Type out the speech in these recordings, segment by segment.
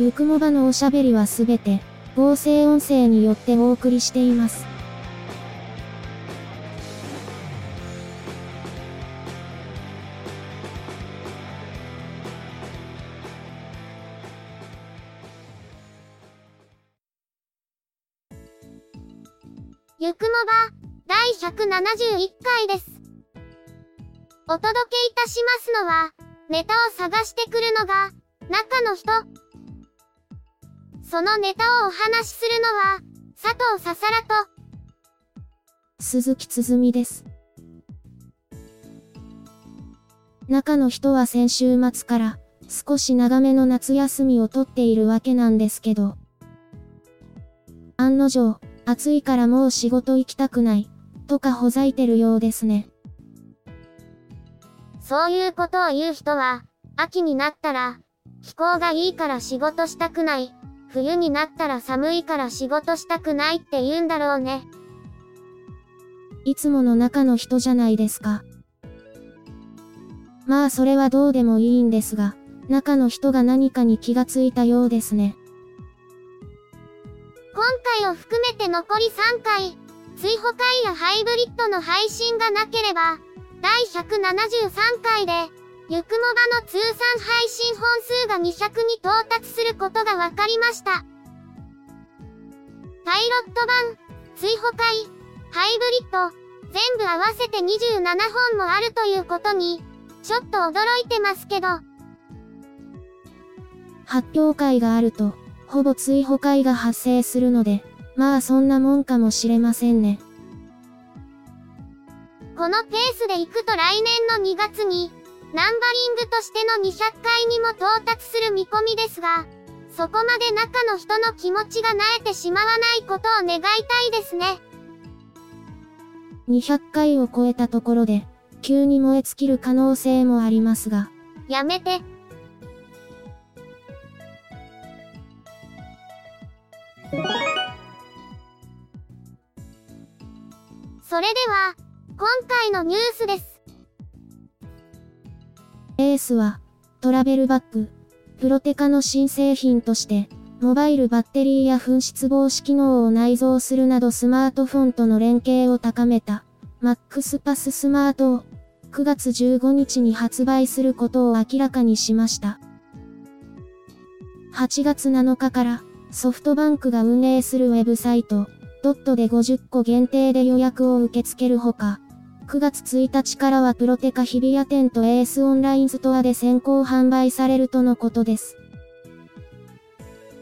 ゆくもばのおしゃべりはすべて、合成音声によってお送りしています。ゆくもば、第171回です。お届けいたしますのは、ネタを探してくるのが、中の人。そのネタをお話しするのは、佐藤ささらと、鈴木つづみです。中の人は先週末から、少し長めの夏休みをとっているわけなんですけど、案の定、暑いからもう仕事行きたくない、とかほざいてるようですね。そういうことを言う人は、秋になったら、気候がいいから仕事したくない、冬になったら寒いから仕事したくないって言うんだろうね。いつもの中の人じゃないですか。まあそれはどうでもいいんですが、中の人が何かに気がついたようですね。今回を含めて残り3回、追放回やハイブリッドの配信がなければ、第173回で、ゆくもばの通算配信本数が200に到達することが分かりました。パイロット版、追放回、ハイブリッド、全部合わせて27本もあるということに、ちょっと驚いてますけど。発表会があると、ほぼ追放会が発生するので、まあそんなもんかもしれませんね。このペースで行くと来年の2月に、ナンバリングとしての200回にも到達する見込みですが、そこまで中の人の気持ちが萎えてしまわないことを願いたいですね。200回を超えたところで、急に燃え尽きる可能性もありますが。やめて。それでは、今回のニュースです。エースは、トラベルバッグ、プロテカの新製品として、モバイルバッテリーや紛失防止機能を内蔵するなどスマートフォンとの連携を高めた、マックスパススマートを、9月15日に発売することを明らかにしました。8月7日から、ソフトバンクが運営するウェブサイト、ドットで50個限定で予約を受け付けるほか、9月1日からはプロテカ日比谷店とエースオンラインストアで先行販売されるとのことです。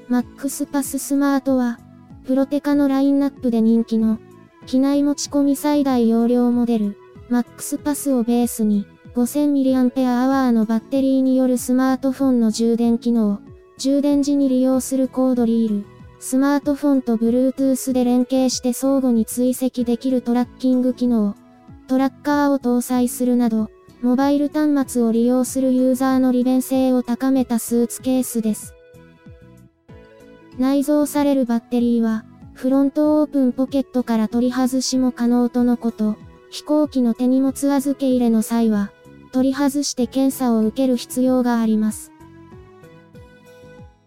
マックスパススマートは、プロテカのラインナップで人気の、機内持ち込み最大容量モデル、マックスパスをベースに、5000mAh のバッテリーによるスマートフォンの充電機能、充電時に利用するコードリール、スマートフォンと Bluetooth で連携して相互に追跡できるトラッキング機能、トラッカーを搭載するなど、モバイル端末を利用するユーザーの利便性を高めたスーツケースです。内蔵されるバッテリーは、フロントオープンポケットから取り外しも可能とのこと、飛行機の手荷物預け入れの際は、取り外して検査を受ける必要があります。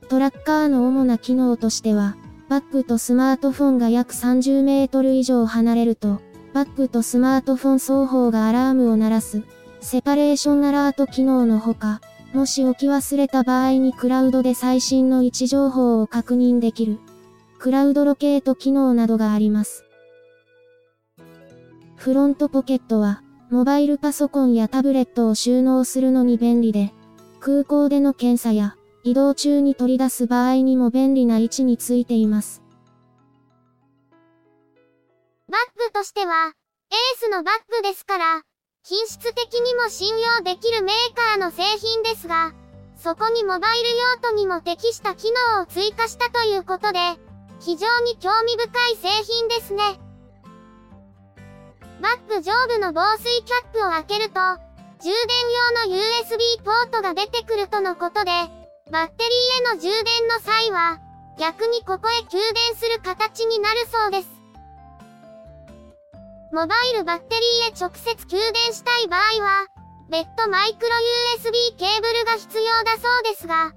トラッカーの主な機能としては、バッグとスマートフォンが約30メートル以上離れると、バッグとスマートフォン双方がアラームを鳴らす、セパレーションアラート機能のほか、もし置き忘れた場合にクラウドで最新の位置情報を確認できる、クラウドロケート機能などがあります。フロントポケットは、モバイルパソコンやタブレットを収納するのに便利で、空港での検査や、移動中に取り出す場合にも便利な位置についています。バッグとしては、エースのバッグですから、品質的にも信用できるメーカーの製品ですが、そこにモバイル用途にも適した機能を追加したということで、非常に興味深い製品ですね。バッグ上部の防水キャップを開けると、充電用の USB ポートが出てくるとのことで、バッテリーへの充電の際は、逆にここへ給電する形になるそうです。モバイルバッテリーへ直接給電したい場合は、別途マイクロ USB ケーブルが必要だそうですが、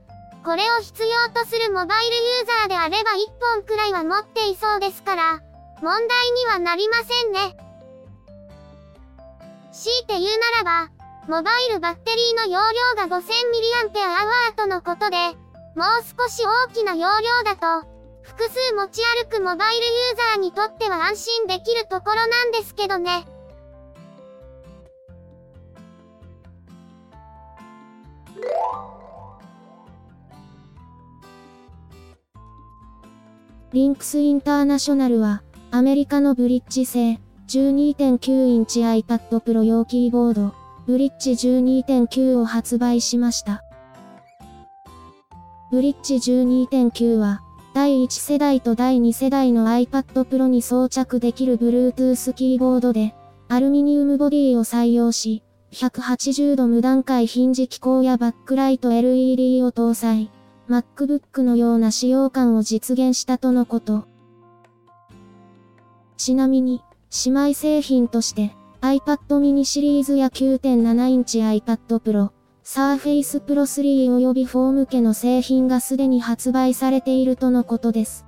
これを必要とするモバイルユーザーであれば1本くらいは持っていそうですから、問題にはなりませんね。強いて言うならば、モバイルバッテリーの容量が 5000mAh とのことで、もう少し大きな容量だと、複数持ち歩くモバイルユーザーにとっては安心できるところなんですけどね。リンクスインターナショナルは、アメリカのブリッジ製、12.9インチ iPad Pro 用キーボード、ブリッジ12.9を発売しました。ブリッジ12.9は、第1世代と第2世代の iPad Pro に装着できる Bluetooth キーボードで、アルミニウムボディを採用し、180度無段階ヒンジ機構やバックライト LED を搭載。MacBook のような使用感を実現したとのこと。ちなみに、姉妹製品として、iPad mini シリーズや9.7インチ iPad Pro、Surface Pro 3及び4向けの製品がすでに発売されているとのことです。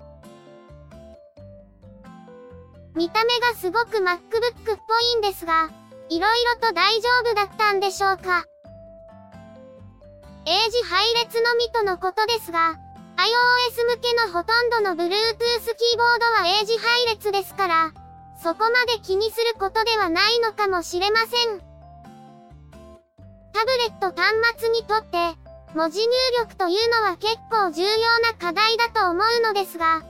見た目がすごく MacBook っぽいんですが、色々と大丈夫だったんでしょうか英字配列のみとのことですが、iOS 向けのほとんどの Bluetooth キーボードは英字配列ですから、そこまで気にすることではないのかもしれません。タブレット端末にとって、文字入力というのは結構重要な課題だと思うのですが、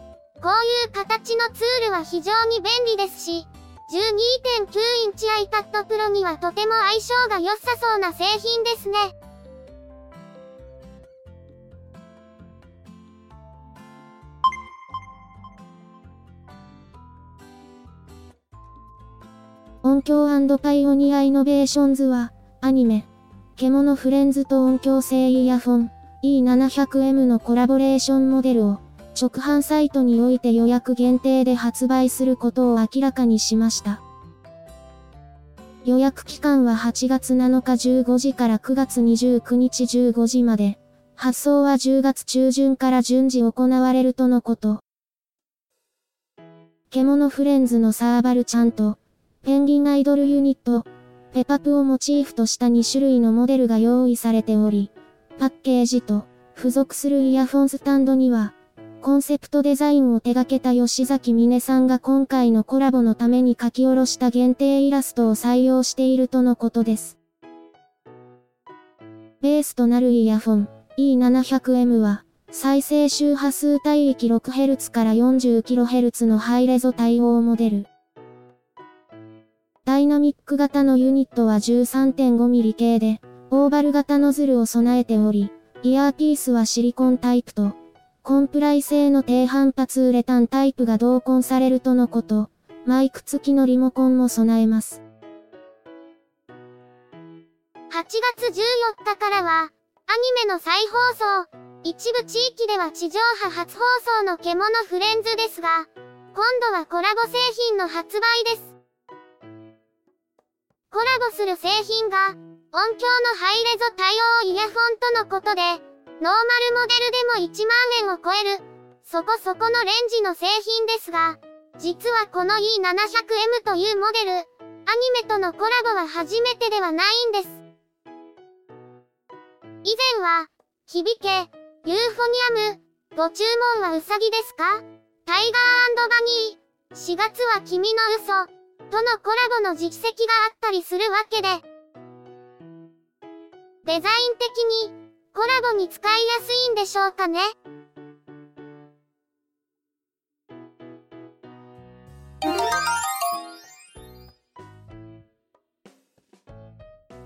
こういう形のツールは非常に便利ですし、12.9インチ iPad Pro にはとても相性が良さそうな製品ですね。音響パイオニアイノベーションズは、アニメ、獣フレンズと音響性イヤフォン、E700M のコラボレーションモデルを、直販サイトにおいて予約限定で発売することを明らかにしました。予約期間は8月7日15時から9月29日15時まで、発送は10月中旬から順次行われるとのこと。獣フレンズのサーバルちゃんと、ペンギンアイドルユニット、ペパプをモチーフとした2種類のモデルが用意されており、パッケージと付属するイヤフォンスタンドには、コンセプトデザインを手掛けた吉崎美音さんが今回のコラボのために書き下ろした限定イラストを採用しているとのことです。ベースとなるイヤフォン E700M は、再生周波数帯域 6Hz から 40kHz のハイレゾ対応モデル。ダイナミック型のユニットは 13.5mm 系で、オーバル型ノズルを備えており、イヤーピースはシリコンタイプと、コンプライ製の低反発ウレタンタイプが同梱されるとのこと、マイク付きのリモコンも備えます。8月14日からは、アニメの再放送、一部地域では地上波初放送の獣フレンズですが、今度はコラボ製品の発売です。コラボする製品が、音響のハイレゾ対応イヤホンとのことで、ノーマルモデルでも1万円を超える、そこそこのレンジの製品ですが、実はこの E700M というモデル、アニメとのコラボは初めてではないんです。以前は、響け、ユーフォニアム、ご注文はうさぎですか？タイガーバニー、4月は君の嘘、とのコラボの実績があったりするわけで、デザイン的にコラボに使いやすいんでしょうかね。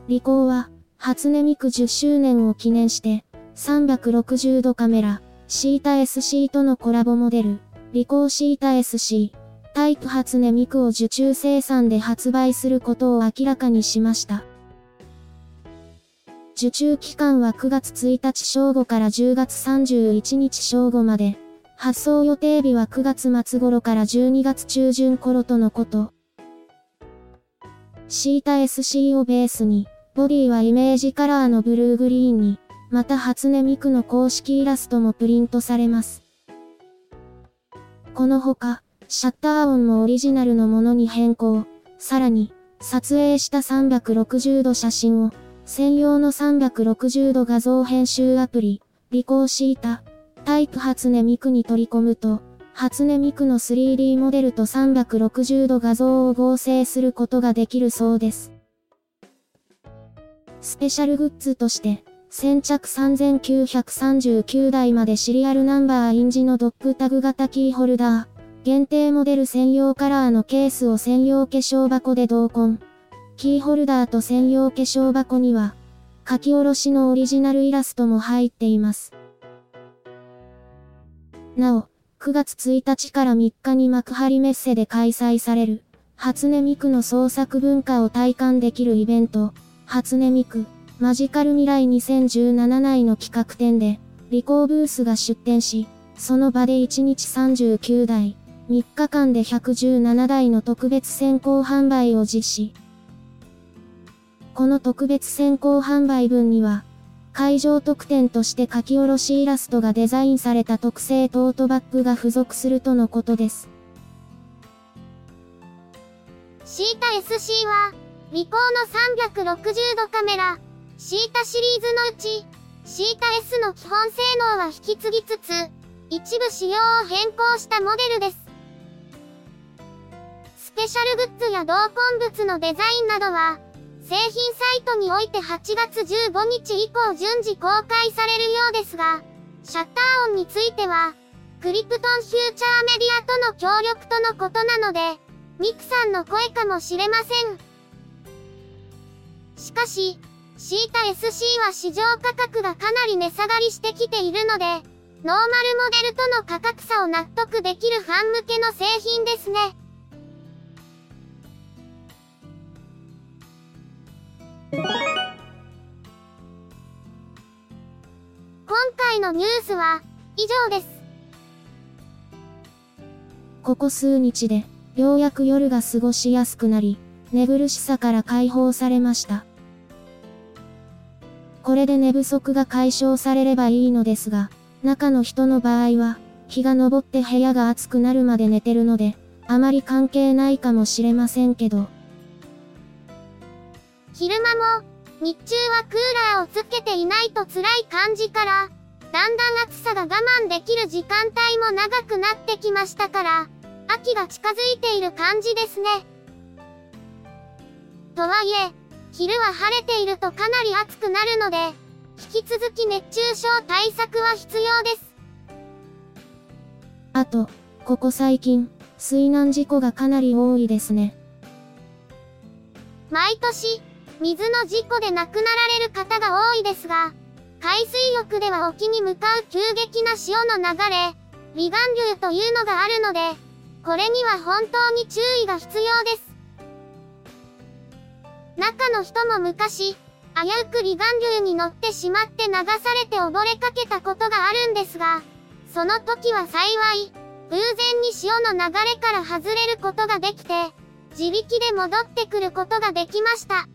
リコーは、初音ミク10周年を記念して、360度カメラ、シータ SC とのコラボモデル、リコーシータ SC、タイプ初音ミクを受注生産で発売することを明らかにしました。受注期間は9月1日正午から10月31日正午まで、発送予定日は9月末頃から12月中旬頃とのこと。シータ SC をベースに、ボディはイメージカラーのブルーグリーンに、また初音ミクの公式イラストもプリントされます。このほか、シャッター音もオリジナルのものに変更。さらに、撮影した360度写真を、専用の360度画像編集アプリ、リコーシータ、タイプ初音ミクに取り込むと、初音ミクの 3D モデルと360度画像を合成することができるそうです。スペシャルグッズとして、先着3939台までシリアルナンバー印字のドッグタグ型キーホルダー、限定モデル専用カラーのケースを専用化粧箱で同梱。キーホルダーと専用化粧箱には、書き下ろしのオリジナルイラストも入っています。なお、9月1日から3日に幕張メッセで開催される、初音ミクの創作文化を体感できるイベント、初音ミク。マジカル未来2017内の企画展で、リコーブースが出展し、その場で1日39台、3日間で117台の特別先行販売を実施。この特別先行販売分には、会場特典として書き下ろしイラストがデザインされた特製トートバッグが付属するとのことです。シータ SC は、リコーの360度カメラ、シータシリーズのうち、シータ S の基本性能は引き継ぎつつ、一部仕様を変更したモデルです。スペシャルグッズや同梱物のデザインなどは、製品サイトにおいて8月15日以降順次公開されるようですが、シャッター音については、クリプトンフューチャーメディアとの協力とのことなので、ミクさんの声かもしれません。しかし、シータ SC は市場価格がかなり値下がりしてきているので、ノーマルモデルとの価格差を納得できるファン向けの製品ですね。回のニュースは以上です。ここ数日で、ようやく夜が過ごしやすくなり、寝苦しさから解放されました。これで寝不足が解消されればいいのですが、中の人の場合は、日が昇って部屋が暑くなるまで寝てるので、あまり関係ないかもしれませんけど。昼間も、日中はクーラーをつけていないと辛い感じから、だんだん暑さが我慢できる時間帯も長くなってきましたから、秋が近づいている感じですね。とはいえ、昼は晴れているとかなり暑くなるので、引き続き熱中症対策は必要です。あと、ここ最近、水難事故がかなり多いですね。毎年、水の事故で亡くなられる方が多いですが、海水浴では沖に向かう急激な潮の流れ、離岸流というのがあるので、これには本当に注意が必要です。中の人も昔、危うく離岸流に乗ってしまって流されて溺れかけたことがあるんですが、その時は幸い、偶然に潮の流れから外れることができて、自力で戻ってくることができました。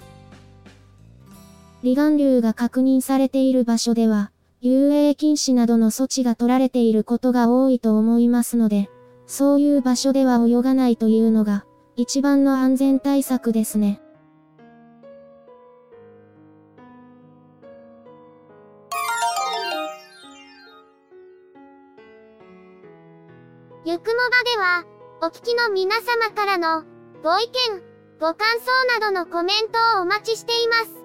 離岸流が確認されている場所では、遊泳禁止などの措置が取られていることが多いと思いますので、そういう場所では泳がないというのが、一番の安全対策ですね。ゆくもばでは、お聞きの皆様からの、ご意見、ご感想などのコメントをお待ちしています。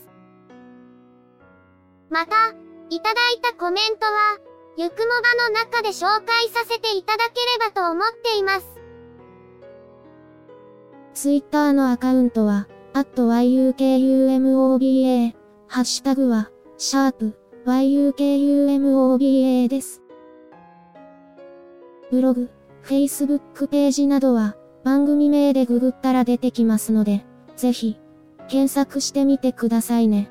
また、いただいたコメントは、ゆくもばの中で紹介させていただければと思っています。ツイッターのアカウントは、yukumoba、ハッシュタグは、シャープ yukumoba です。ブログ、Facebook ページなどは、番組名でググったら出てきますので、ぜひ、検索してみてくださいね。